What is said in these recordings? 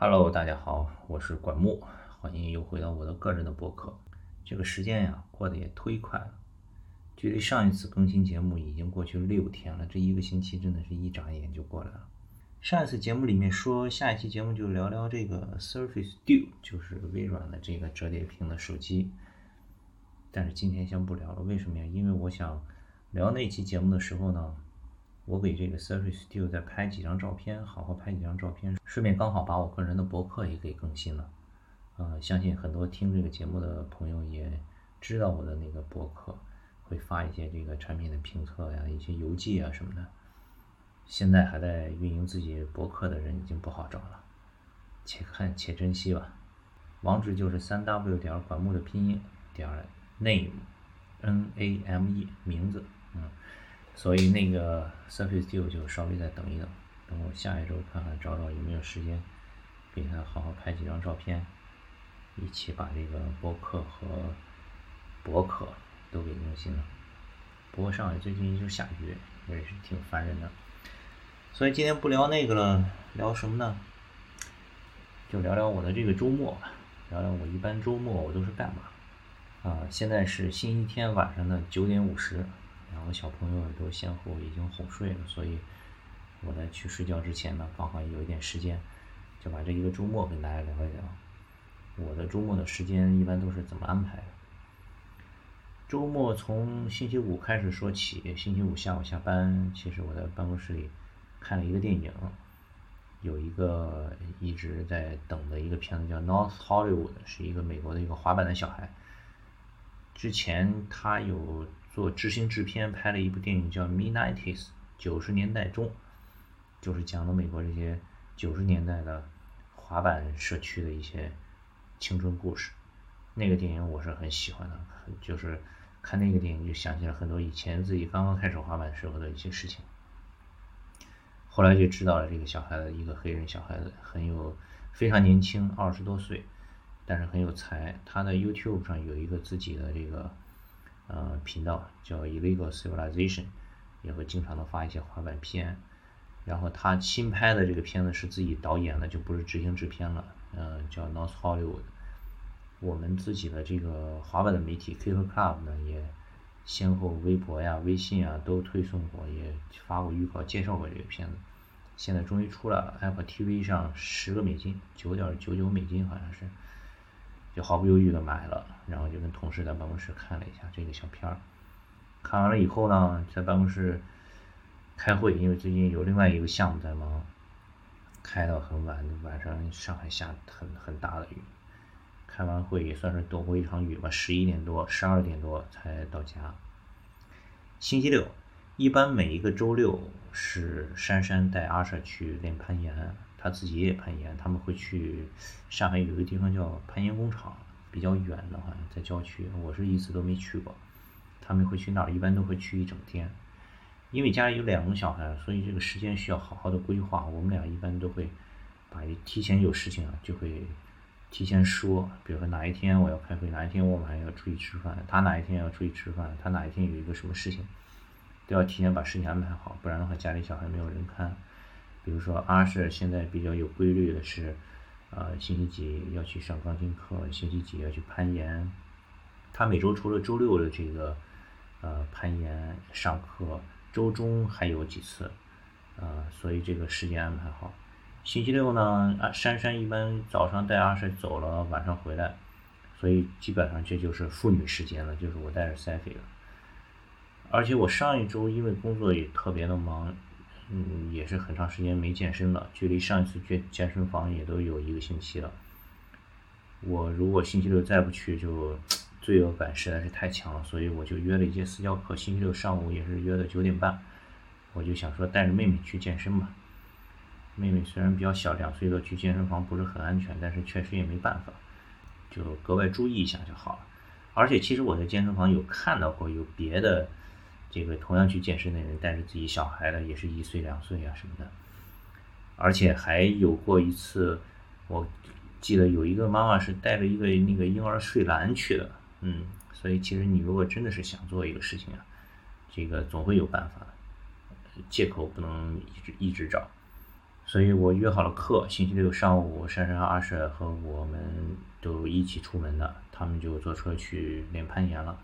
Hello，大家好，我是管木，欢迎又回到我的个人的博客。这个时间呀，过得也忒快了，距离上一次更新节目已经过去六天了，这一个星期真的是一眨眼就过来了。上一次节目里面说，下一期节目就聊聊这个 Surface Duo，就是微软的这个折叠屏的手机。但是今天先不聊了，为什么呀？因为我想聊那期节目的时候呢。我给这个 Surface Duo 再拍几张照片，好好拍几张照片，顺便刚好把我个人的博客也给更新了。呃，相信很多听这个节目的朋友也知道我的那个博客会发一些这个产品的评测呀、一些游记啊什么的。现在还在运营自己博客的人已经不好找了，且看且珍惜吧。网址就是三 W 点管木的拼音点 name，N A M E 名字，嗯。所以那个 Surface Duo 就稍微再等一等，等我下一周看看找找有没有时间，给他好好拍几张照片，一起把这个播客和博客都给更新了。不过上海最近一直下雨，也是挺烦人的。所以今天不聊那个了，聊什么呢？就聊聊我的这个周末吧，聊聊我一般周末我都是干嘛。啊，现在是星期天晚上的九点五十。然后小朋友也都先后已经哄睡了，所以我在去睡觉之前呢，刚好有一点时间，就把这一个周末跟大家聊一聊。我的周末的时间一般都是怎么安排的？周末从星期五开始说起，星期五下午下班，其实我在办公室里看了一个电影，有一个一直在等的一个片子叫《North Hollywood》，是一个美国的一个滑板的小孩。之前他有。做执行制片拍了一部电影叫《Mid-90s》，九十年代中，就是讲的美国这些九十年代的滑板社区的一些青春故事。那个电影我是很喜欢的，就是看那个电影就想起了很多以前自己刚刚开始滑板时候的一些事情。后来就知道了这个小孩子，一个黑人小孩子，很有非常年轻，二十多岁，但是很有才。他在 YouTube 上有一个自己的这个。呃，频道叫 Illegal Civilization，也会经常的发一些滑板片。然后他新拍的这个片子是自己导演的，就不是执行制片了。呃，叫 North Hollywood。我们自己的这个滑板的媒体 Kicker Club 呢，也先后微博呀、微信啊都推送过，也发过预告，介绍过这个片子。现在终于出来了 Apple TV 上，十个美金，九点九九美金好像是。就毫不犹豫的买了，然后就跟同事在办公室看了一下这个小片儿。看完了以后呢，在办公室开会，因为最近有另外一个项目在忙，开到很晚，晚上上海下很很大的雨。开完会也算是躲过一场雨吧，十一点多、十二点多才到家。星期六，一般每一个周六是珊珊带阿舍去练攀岩。他自己也攀岩，他们会去上海有一个地方叫攀岩工厂，比较远的话在郊区，我是一次都没去过。他们会去那儿，一般都会去一整天。因为家里有两个小孩，所以这个时间需要好好的规划。我们俩一般都会把提前有事情啊，就会提前说，比如说哪一天我要开会，哪一天我晚上要出去吃饭，他哪一天要出去吃饭，他哪一天有一个什么事情，都要提前把事情安排好，不然的话家里小孩没有人看。比如说，阿是现在比较有规律的是，呃，星期几要去上钢琴课，星期几要去攀岩。他每周除了周六的这个，呃，攀岩上课，周中还有几次，呃，所以这个时间安排好。星期六呢，啊，珊珊一般早上带阿是走了，晚上回来，所以基本上这就是妇女时间了，就是我带着 Sophie 了。而且我上一周因为工作也特别的忙。嗯，也是很长时间没健身了，距离上一次去健身房也都有一个星期了。我如果星期六再不去，就罪恶感实在是太强了，所以我就约了一节私教课，星期六上午也是约的九点半。我就想说带着妹妹去健身吧。妹妹虽然比较小，两岁多去健身房不是很安全，但是确实也没办法，就格外注意一下就好了。而且其实我在健身房有看到过有别的。这个同样去健身的人带着自己小孩的，也是一岁两岁啊什么的，而且还有过一次，我记得有一个妈妈是带着一个那个婴儿睡篮去的，嗯，所以其实你如果真的是想做一个事情啊，这个总会有办法的，借口不能一直一直找，所以我约好了课，星期六上午，珊珊、阿舍和我们都一起出门的，他们就坐车去练攀岩了，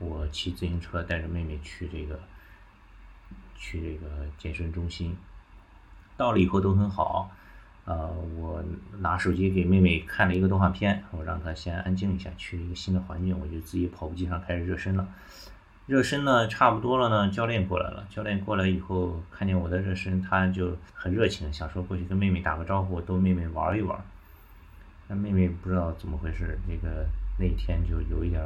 我骑自行车带着妹妹去这个去这个健身中心，到了以后都很好。呃，我拿手机给妹妹看了一个动画片，我让她先安静一下，去一个新的环境，我就自己跑步机上开始热身了。热身呢，差不多了呢，教练过来了。教练过来以后，看见我的热身，他就很热情，想说过去跟妹妹打个招呼，逗妹妹玩一玩。那妹妹不知道怎么回事，这个那天就有一点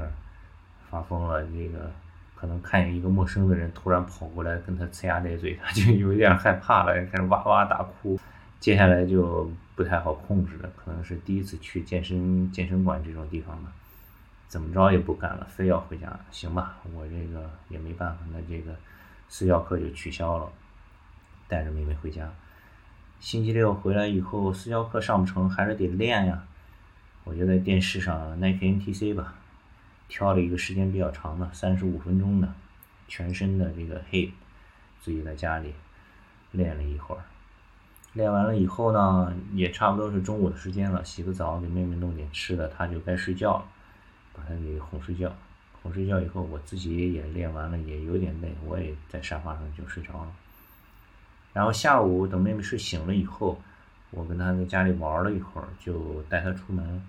发疯了，这个可能看见一个陌生的人突然跑过来跟他呲牙咧嘴，他就有点害怕了，开始哇哇大哭。接下来就不太好控制了，可能是第一次去健身健身馆这种地方吧，怎么着也不干了，非要回家。行吧，我这个也没办法，那这个私教课就取消了，带着妹妹回家。星期六回来以后，私教课上不成，还是得练呀。我就在电视上 Nike NTC 吧，挑了一个时间比较长的，三十五分钟的全身的这个 hip，自己在家里练了一会儿。练完了以后呢，也差不多是中午的时间了，洗个澡，给妹妹弄点吃的，她就该睡觉了，把她给哄睡觉。哄睡觉以后，我自己也练完了，也有点累，我也在沙发上就睡着了。然后下午等妹妹睡醒了以后，我跟她在家里玩了一会儿，就带她出门。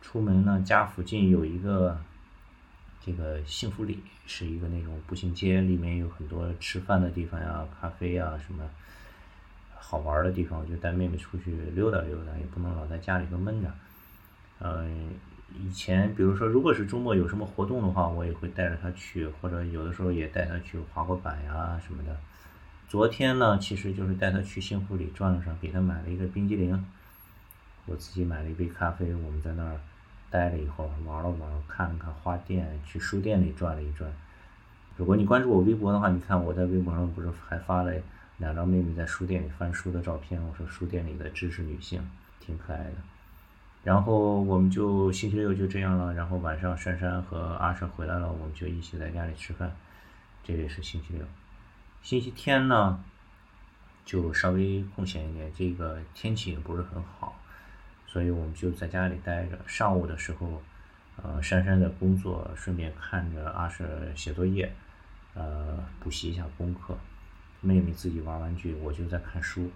出门呢，家附近有一个这个幸福里，是一个那种步行街，里面有很多吃饭的地方呀、咖啡呀什么。好玩的地方，我就带妹妹出去溜达溜达，也不能老在家里头闷着。嗯，以前比如说，如果是周末有什么活动的话，我也会带着她去，或者有的时候也带她去滑滑板呀什么的。昨天呢，其实就是带她去幸福里转了转，给她买了一个冰激凌，我自己买了一杯咖啡，我们在那儿待了一会儿，玩了玩，看了看花店，去书店里转了一转。如果你关注我微博的话，你看我在微博上不是还发了。两张妹妹在书店里翻书的照片，我说书店里的知识女性挺可爱的。然后我们就星期六就这样了。然后晚上珊珊和阿舍回来了，我们就一起在家里吃饭。这也是星期六。星期天呢，就稍微空闲一点，这个天气也不是很好，所以我们就在家里待着。上午的时候，呃，珊珊在工作，顺便看着阿舍写作业，呃，补习一下功课。妹妹自己玩玩具，我就在看书。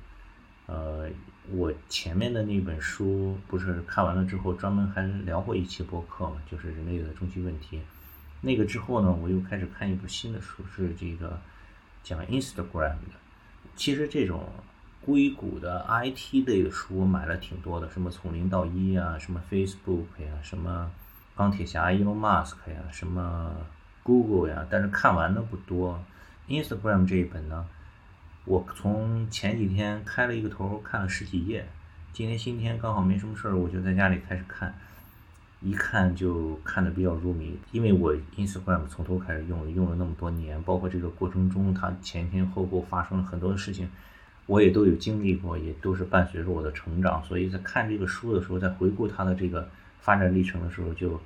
呃，我前面的那本书不是看完了之后，专门还聊过一期播客嘛，就是人类的终极问题。那个之后呢，我又开始看一部新的书，是这个讲 Instagram 的。其实这种硅谷的 IT 类的书我买了挺多的，什么从零到一啊，什么 Facebook 呀，什么钢铁侠 Elon Musk 呀，什么 Google 呀，但是看完的不多。Instagram 这一本呢？我从前几天开了一个头，看了十几页。今天星期天刚好没什么事儿，我就在家里开始看，一看就看的比较入迷。因为我 Instagram 从头开始用，用了那么多年，包括这个过程中它前前后后发生了很多的事情，我也都有经历过，也都是伴随着我的成长。所以在看这个书的时候，在回顾它的这个发展历程的时候，就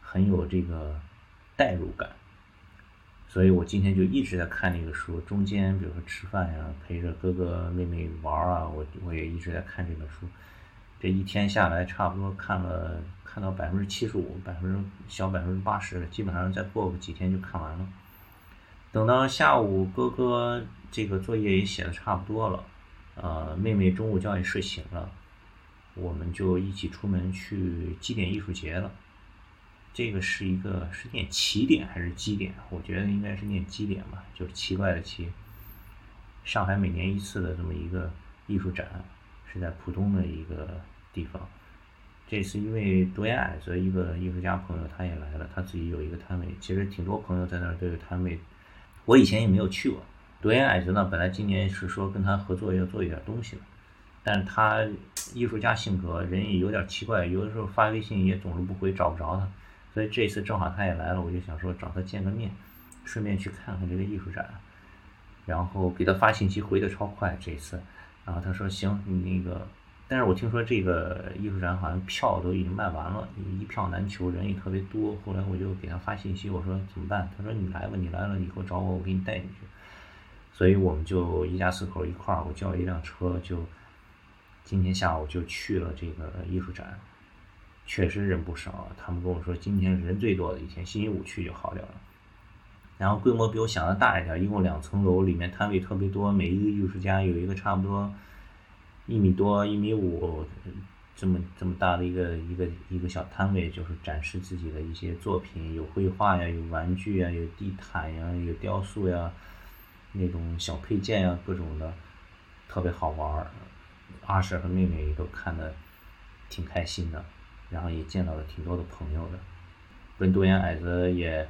很有这个代入感。所以我今天就一直在看那个书，中间比如说吃饭呀，陪着哥哥妹妹玩啊，我我也一直在看这本书。这一天下来，差不多看了看到百分之七十五，百分之小百分之八十，基本上再过个几天就看完了。等到下午，哥哥这个作业也写的差不多了，呃，妹妹中午觉也睡醒了，我们就一起出门去基点艺术节了。这个是一个是念起点还是基点？我觉得应该是念基点吧，就是奇怪的奇。上海每年一次的这么一个艺术展，是在浦东的一个地方。这次因为独眼矮子一个艺术家朋友他也来了，他自己有一个摊位。其实挺多朋友在那儿都有摊位，我以前也没有去过。独眼矮子呢，本来今年是说跟他合作要做一点东西的，但是他艺术家性格人也有点奇怪，有的时候发微信也总是不回，找不着他。所以这次正好他也来了，我就想说找他见个面，顺便去看看这个艺术展，然后给他发信息回的超快这次，然后他说行，那个，但是我听说这个艺术展好像票都已经卖完了，一票难求，人也特别多。后来我就给他发信息，我说怎么办？他说你来吧，你来了以后找我，我给你带进去。所以我们就一家四口一块儿，我叫了一辆车就今天下午就去了这个艺术展，确实人不少。他们跟我说今天人最多的一天，星期五去就好点了。然后规模比我想的大一点，一共两层楼，里面摊位特别多，每一个艺术家有一个差不多一米多、一米五这么这么大的一个一个一个小摊位，就是展示自己的一些作品，有绘画呀，有玩具呀，有地毯呀，有雕塑呀，那种小配件呀，各种的，特别好玩儿。阿婶和妹妹也都看的挺开心的，然后也见到了挺多的朋友的，跟多言矮子也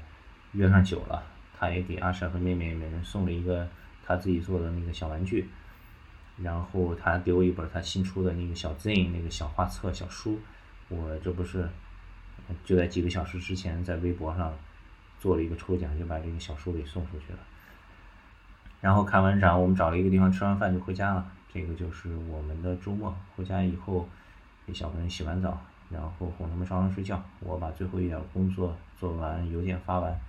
约上酒了。他也给阿婶和妹妹每人送了一个他自己做的那个小玩具，然后他给我一本他新出的那个小 Z 那个小画册小书，我这不是就在几个小时之前在微博上做了一个抽奖，就把这个小书给送出去了。然后看完展，我们找了一个地方吃完饭就回家了。这个就是我们的周末，回家以后给小朋友洗完澡，然后哄他们上床睡觉，我把最后一点工作做完，邮件发完。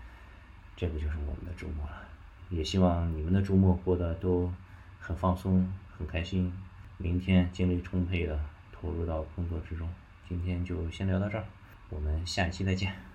这个就是我们的周末了，也希望你们的周末过得都很放松、很开心。明天精力充沛的投入到工作之中。今天就先聊到这儿，我们下期再见。